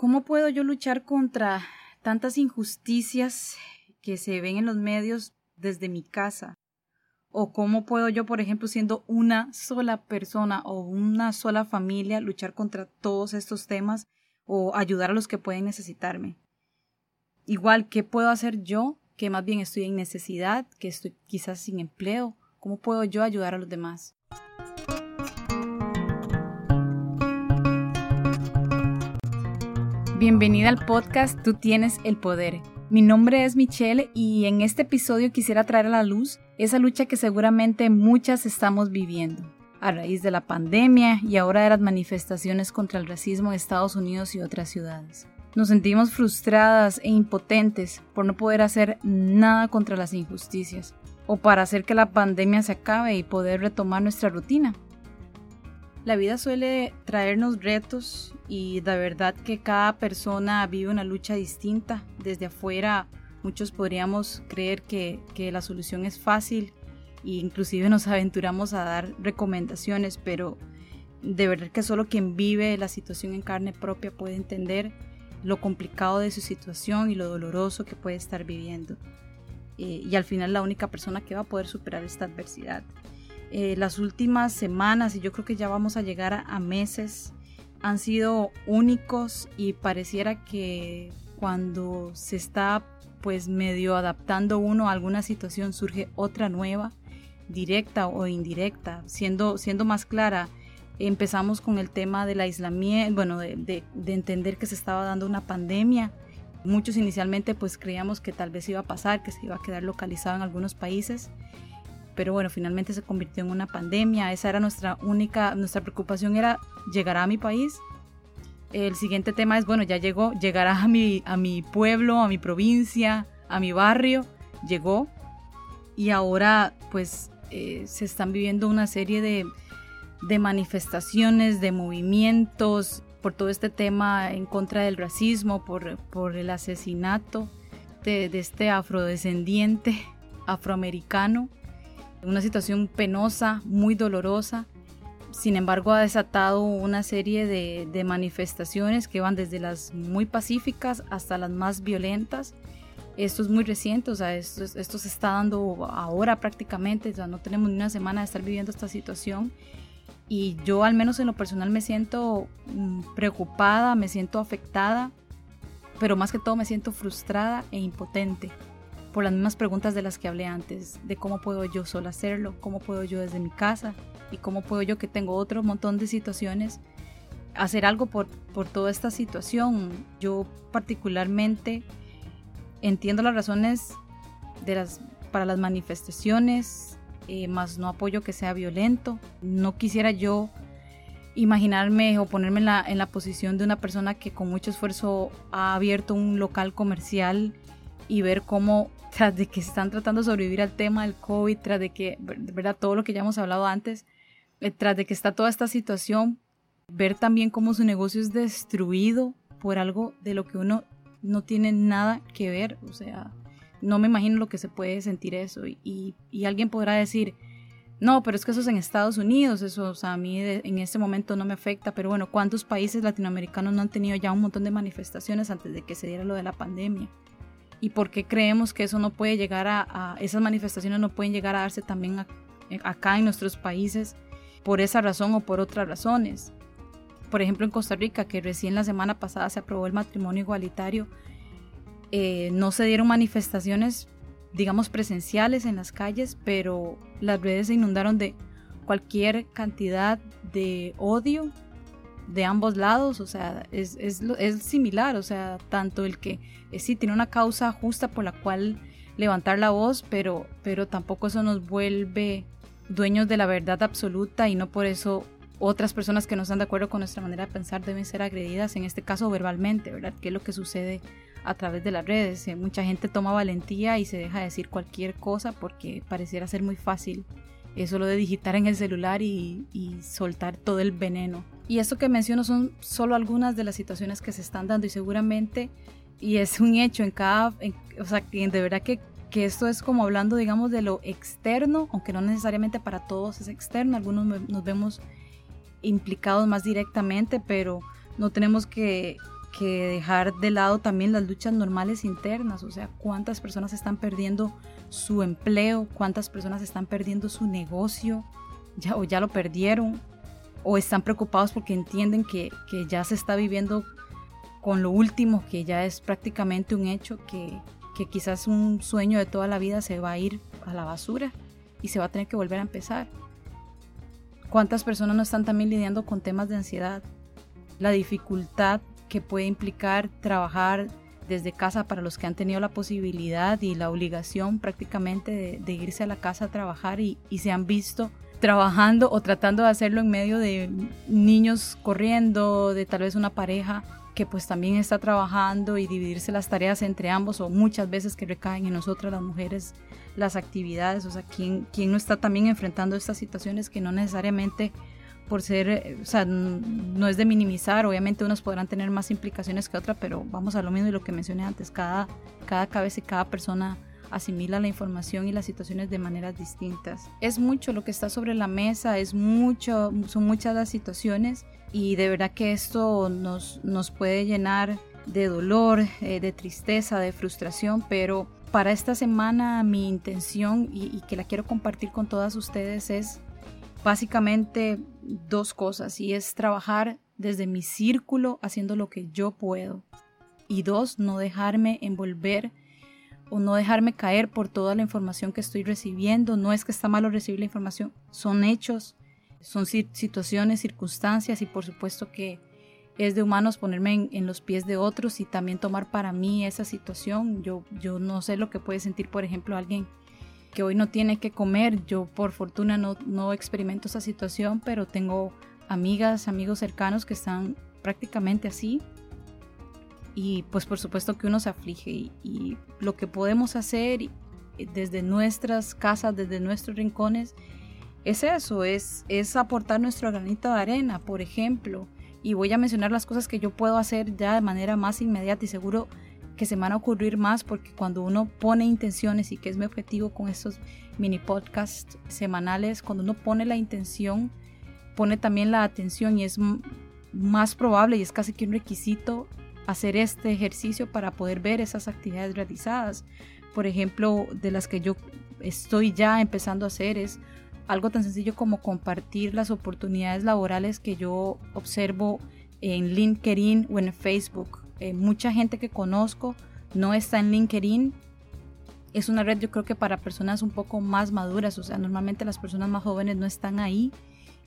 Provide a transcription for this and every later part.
¿Cómo puedo yo luchar contra tantas injusticias que se ven en los medios desde mi casa? ¿O cómo puedo yo, por ejemplo, siendo una sola persona o una sola familia, luchar contra todos estos temas o ayudar a los que pueden necesitarme? Igual, ¿qué puedo hacer yo que más bien estoy en necesidad, que estoy quizás sin empleo? ¿Cómo puedo yo ayudar a los demás? Bienvenida al podcast Tú tienes el poder. Mi nombre es Michelle y en este episodio quisiera traer a la luz esa lucha que seguramente muchas estamos viviendo a raíz de la pandemia y ahora de las manifestaciones contra el racismo en Estados Unidos y otras ciudades. Nos sentimos frustradas e impotentes por no poder hacer nada contra las injusticias o para hacer que la pandemia se acabe y poder retomar nuestra rutina. La vida suele traernos retos y de verdad que cada persona vive una lucha distinta. Desde afuera muchos podríamos creer que, la solución es fácil e inclusive nos aventuramos a dar recomendaciones, pero de verdad que solo quien vive la situación en carne propia puede entender lo complicado de su situación y lo doloroso que puede estar viviendo. Eh, y al final la única persona que va a poder superar esta adversidad. Eh, las últimas semanas, y yo creo que ya vamos a llegar a, meses, han sido únicos y pareciera que cuando se está pues medio adaptando uno a alguna situación surge otra nueva, directa o indirecta. Siendo, siendo más clara, empezamos con el tema del aislamiento, bueno, de, de, entender que se estaba dando una pandemia. Muchos inicialmente pues creíamos que tal vez iba a pasar, que se iba a quedar localizado en algunos países pero bueno, finalmente se convirtió en una pandemia. Esa era nuestra única, nuestra preocupación era, ¿llegará a mi país? El siguiente tema es, bueno, ya llegó, llegará a mi, a mi pueblo, a mi provincia, a mi barrio, llegó. Y ahora pues eh, se están viviendo una serie de, de manifestaciones, de movimientos por todo este tema en contra del racismo, por, por el asesinato de, de este afrodescendiente afroamericano una situación penosa, muy dolorosa. Sin embargo, ha desatado una serie de, manifestaciones que van desde las muy pacíficas hasta las más violentas. Esto es muy reciente, o sea, esto, esto se está dando ahora prácticamente, o sea, no tenemos ni una semana de estar viviendo esta situación. Y yo al menos en lo personal me siento mm, preocupada, me siento afectada, pero más que todo me siento frustrada e impotente por las mismas preguntas de las que hablé antes, de cómo puedo yo solo hacerlo, cómo puedo yo desde mi casa y cómo puedo yo que tengo otro montón de situaciones hacer algo por, por toda esta situación. Yo particularmente entiendo las razones de las, para las manifestaciones, eh, más no apoyo que sea violento. No quisiera yo imaginarme o ponerme en la, en la posición de una persona que con mucho esfuerzo ha abierto un local comercial y ver cómo tras de que están tratando de sobrevivir al tema del COVID, tras de que, verdad, todo lo que ya hemos hablado antes, eh, tras de que está toda esta situación, ver también cómo su negocio es destruido por algo de lo que uno no tiene nada que ver, o sea, no me imagino lo que se puede sentir eso. Y, y, alguien podrá decir, no, pero es que eso es en Estados Unidos, eso a mí en este momento no me afecta, pero bueno, ¿cuántos países latinoamericanos no han tenido ya un montón de manifestaciones antes de que se diera lo de la pandemia? Y por qué creemos que eso no puede llegar a, esas manifestaciones no pueden llegar a darse también acá en nuestros países por esa razón o por otras razones. Por ejemplo, en Costa Rica, que recién la semana pasada se aprobó el matrimonio igualitario, eh, no se dieron manifestaciones, digamos, presenciales en las calles, pero las redes se inundaron de cualquier cantidad de odio de ambos lados, o sea, es, es, es similar, o sea, tanto el que eh, sí tiene una causa justa por la cual levantar la voz, pero, pero tampoco eso nos vuelve dueños de la verdad absoluta y no por eso otras personas que no están de acuerdo con nuestra manera de pensar deben ser agredidas, en este caso verbalmente, ¿verdad? ¿Qué es lo que sucede a través de las redes? Eh, mucha gente toma valentía y se deja decir cualquier cosa porque pareciera ser muy fácil eso lo de digitar en el celular y, y, soltar todo el veneno. Y esto que menciono son solo algunas de las situaciones que se están dando y seguramente, y es un hecho en cada, o sea, de verdad que, que esto es como hablando, digamos, de lo externo, aunque no necesariamente para todos es externo, algunos nos vemos implicados más directamente, pero no tenemos que que dejar de lado también las luchas normales internas, o sea, cuántas personas están perdiendo su empleo, cuántas personas están perdiendo su negocio, ya, o ya lo perdieron, o están preocupados porque entienden que, que ya se está viviendo con lo último, que ya es prácticamente un hecho, que, que quizás un sueño de toda la vida se va a ir a la basura y se va a tener que volver a empezar. ¿Cuántas personas no están también lidiando con temas de ansiedad? La dificultad que puede implicar trabajar desde casa para los que han tenido la posibilidad y la obligación prácticamente de, irse a la casa a trabajar y, y, se han visto trabajando o tratando de hacerlo en medio de niños corriendo, de tal vez una pareja que pues también está trabajando y dividirse las tareas entre ambos o muchas veces que recaen en nosotras las mujeres las actividades, o sea, ¿quién, quién no está también enfrentando estas situaciones que no necesariamente por ser, eh, o sea, no es de minimizar, obviamente unos podrán tener más implicaciones que otras, pero vamos a lo mismo y lo que mencioné antes, cada, cada cabeza y cada persona asimila la información y las situaciones de maneras distintas. Es mucho lo que está sobre la mesa, es mucho, son muchas las situaciones y de verdad que esto nos, nos puede llenar de dolor, eh, de tristeza, de frustración, pero para esta semana mi intención y, que la quiero compartir con todas ustedes es básicamente dos cosas y es trabajar desde mi círculo haciendo lo que yo puedo y dos, no dejarme envolver o no dejarme caer por toda la información que estoy recibiendo. No es que está malo recibir la información, son hechos, son situaciones, circunstancias y por supuesto que es de humanos ponerme en, los pies de otros y también tomar para mí esa situación. Yo, yo no sé lo que puede sentir, por ejemplo, alguien que hoy no tiene que comer. Yo por fortuna no, no experimento esa situación, pero tengo amigas, amigos cercanos que están prácticamente así. Y pues por supuesto que uno se aflige y, lo que podemos hacer desde nuestras casas, desde nuestros rincones, es eso, es, es aportar nuestro granito de arena, por ejemplo. Y voy a mencionar las cosas que yo puedo hacer ya de manera más inmediata y seguro que se van a ocurrir más porque cuando uno pone intenciones y que es mi objetivo con estos mini podcasts semanales, cuando uno pone la intención, pone también la atención y es más probable y es casi que un requisito hacer este ejercicio para poder ver esas actividades realizadas. Por ejemplo, de las que yo estoy ya empezando a hacer es algo tan sencillo como compartir las oportunidades laborales que yo observo en LinkedIn o en Facebook. Eh, mucha gente que conozco no está en LinkedIn. Es una red yo creo que para personas un poco más maduras, o sea, normalmente las personas más jóvenes no están ahí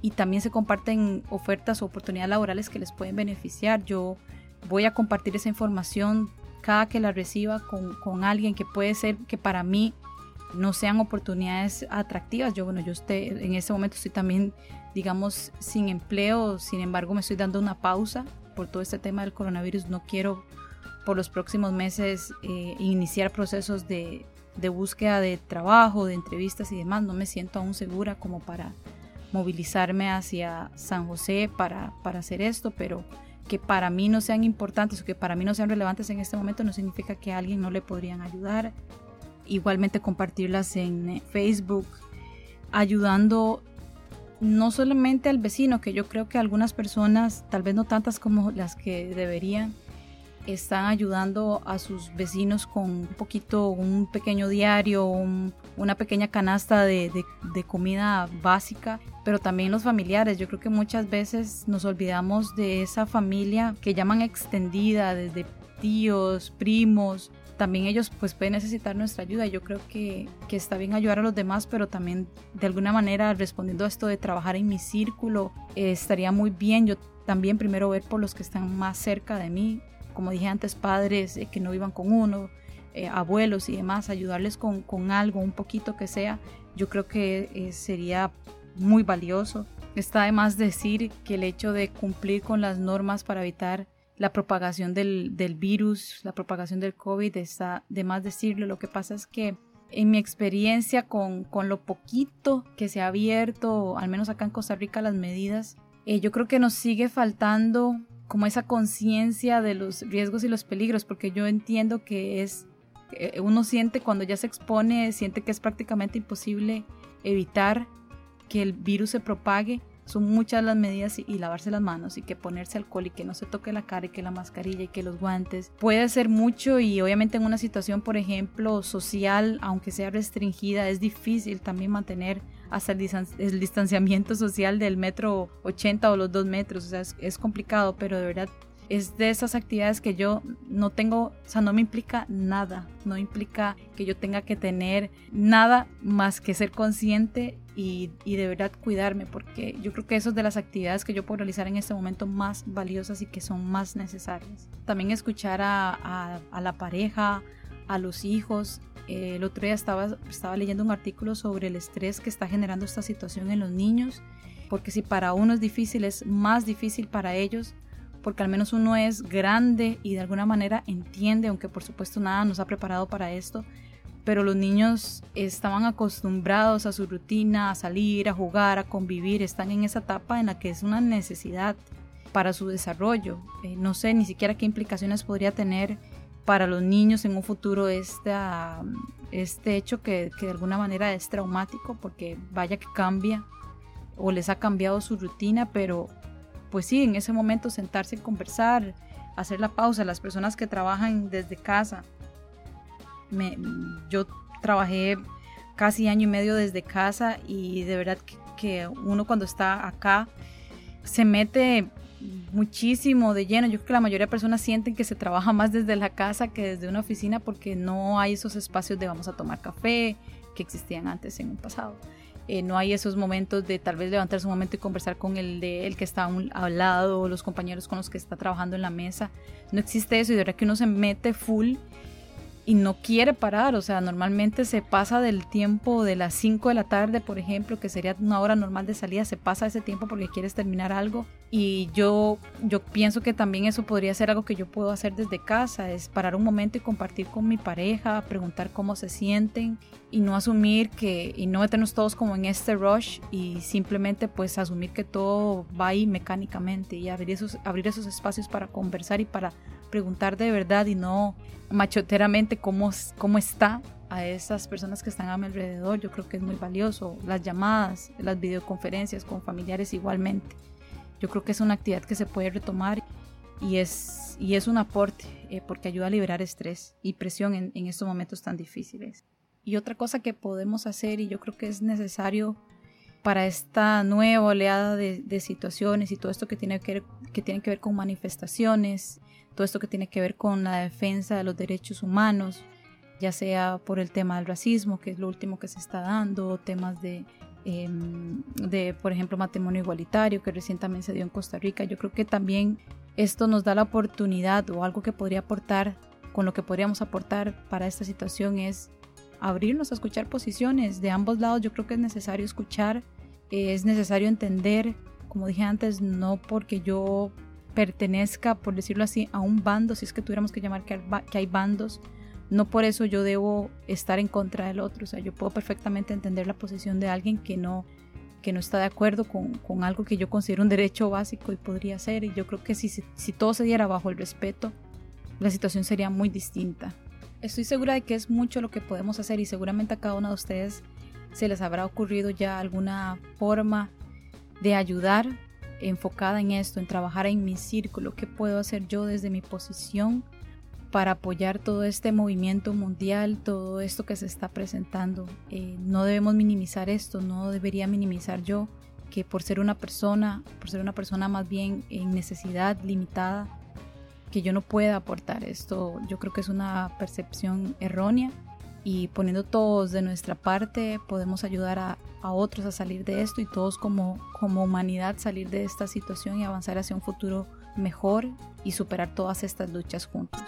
y también se comparten ofertas o oportunidades laborales que les pueden beneficiar. Yo voy a compartir esa información cada que la reciba con, con alguien que puede ser que para mí no sean oportunidades atractivas. Yo, bueno, yo estoy, en este momento estoy también, digamos, sin empleo, sin embargo me estoy dando una pausa por todo este tema del coronavirus. No quiero por los próximos meses eh, iniciar procesos de, de búsqueda de trabajo, de entrevistas y demás. No me siento aún segura como para movilizarme hacia San José para, para hacer esto, pero que para mí no sean importantes o que para mí no sean relevantes en este momento no significa que a alguien no le podrían ayudar. Igualmente compartirlas en eh, Facebook, ayudando no solamente al vecino, que yo creo que algunas personas, tal vez no tantas como las que deberían, están ayudando a sus vecinos con un poquito, un pequeño diario, una pequeña canasta de, comida básica, pero también los familiares. Yo creo que muchas veces nos olvidamos de esa familia que llaman extendida, desde tíos, primos, también ellos pues pueden necesitar nuestra ayuda. Yo creo que, que, está bien ayudar a los demás, pero también de alguna manera respondiendo a esto de trabajar en mi círculo, eh, estaría muy bien yo también primero ver por los que están más cerca de mí, como dije antes, padres eh, que no vivan con uno, eh, abuelos y demás, ayudarles con, con, algo, un poquito que sea, yo creo que sería muy valioso. Está además decir que el hecho de cumplir con las normas para evitar la propagación del, del, virus, la propagación del COVID, está de más decirlo. Lo que pasa es que en mi experiencia con, con lo poquito que se ha abierto, al menos acá en Costa Rica, las medidas, eh, yo creo que nos sigue faltando como esa conciencia de los riesgos y los peligros, porque yo entiendo que es, uno siente cuando ya se expone, siente que es prácticamente imposible evitar que el virus se propague, son muchas las medidas y, lavarse las manos y que ponerse alcohol y que no se toque la cara y que la mascarilla y que los guantes. Puede ser mucho y obviamente en una situación por ejemplo social aunque sea restringida es difícil también mantener hasta el, distanciamiento social del metro 80 o los dos metros o sea es complicado pero de verdad es de esas actividades que yo no tengo, o sea, no me implica nada, no implica que yo tenga que tener nada más que ser consciente y, de verdad cuidarme, porque yo creo que eso es de las actividades que yo puedo realizar en este momento más valiosas y que son más necesarias. También escuchar a, la pareja, a los hijos. Eh, el otro día estaba, estaba leyendo un artículo sobre el estrés que está generando esta situación en los niños, porque si para uno es difícil, es más difícil para ellos porque al menos uno es grande y de alguna manera entiende, aunque por supuesto nada nos ha preparado para esto, pero los niños estaban acostumbrados a su rutina, a salir, a jugar, a convivir, están en esa etapa en la que es una necesidad para su desarrollo. Eh, no sé ni siquiera qué implicaciones podría tener para los niños en un futuro este, este hecho que, que de alguna manera es traumático porque vaya que cambia o les ha cambiado su rutina, pero pues sí, en ese momento sentarse y conversar, hacer la pausa, las personas que trabajan desde casa. Yo trabajé casi año y medio desde casa y de verdad que, uno cuando está acá se mete muchísimo de lleno. Yo creo que la mayoría de personas sienten que se trabaja más desde la casa que desde una oficina porque no hay esos espacios de vamos a tomar café que existían antes en un pasado. Eh, no hay esos momentos de tal vez levantarse un momento y conversar con el de el que está al lado los compañeros con los que está trabajando en la mesa. No existe eso y de verdad que uno se mete full y no quiere parar, o sea, normalmente se pasa del tiempo de las 5 de la tarde, por ejemplo, que sería una hora normal de salida, se pasa ese tiempo porque quieres terminar algo. Y yo yo pienso que también eso podría ser algo que yo puedo hacer desde casa, es parar un momento y compartir con mi pareja, preguntar cómo se sienten y no asumir que y no meternos todos como en este rush y simplemente pues asumir que todo va ahí mecánicamente y abrir esos abrir esos espacios para conversar y para preguntar de verdad y no machoteramente cómo, cómo está a esas personas que están a mi alrededor. Yo creo que es muy valioso. Las llamadas, las videoconferencias con familiares igualmente. Yo creo que es una actividad que se puede retomar y es, y es un aporte eh, porque ayuda a liberar estrés y presión en, en, estos momentos tan difíciles. Y otra cosa que podemos hacer y yo creo que es necesario para esta nueva oleada de, de situaciones y todo esto que tiene que, ver, que tiene que ver con manifestaciones todo esto que tiene que ver con la defensa de los derechos humanos, ya sea por el tema del racismo, que es lo último que se está dando, temas de, em, de, por ejemplo, matrimonio igualitario, que recién también se dio en Costa Rica. Yo creo que también esto nos da la oportunidad o algo que podría aportar, con lo que podríamos aportar para esta situación es abrirnos a escuchar posiciones de ambos lados. Yo creo que es necesario escuchar, es necesario entender, como dije antes, no porque yo pertenezca, por decirlo así, a un bando, si es que tuviéramos que llamar que hay bandos, no por eso yo debo estar en contra del otro. O sea, yo puedo perfectamente entender la posición de alguien que no, que no está de acuerdo con, con algo que yo considero un derecho básico y podría ser. Y yo creo que si, si todo se diera bajo el respeto, la situación sería muy distinta. Estoy segura de que es mucho lo que podemos hacer y seguramente a cada uno de ustedes se les habrá ocurrido ya alguna forma de ayudar enfocada en esto, en trabajar en mi círculo, qué puedo hacer yo desde mi posición para apoyar todo este movimiento mundial, todo esto que se está presentando. Eh, no debemos minimizar esto, no debería minimizar yo que por ser una persona, por ser una persona más bien en necesidad limitada, que yo no pueda aportar esto. Yo creo que es una percepción errónea y poniendo todos de nuestra parte podemos ayudar a, a, otros a salir de esto y todos como, como humanidad salir de esta situación y avanzar hacia un futuro mejor y superar todas estas luchas juntos.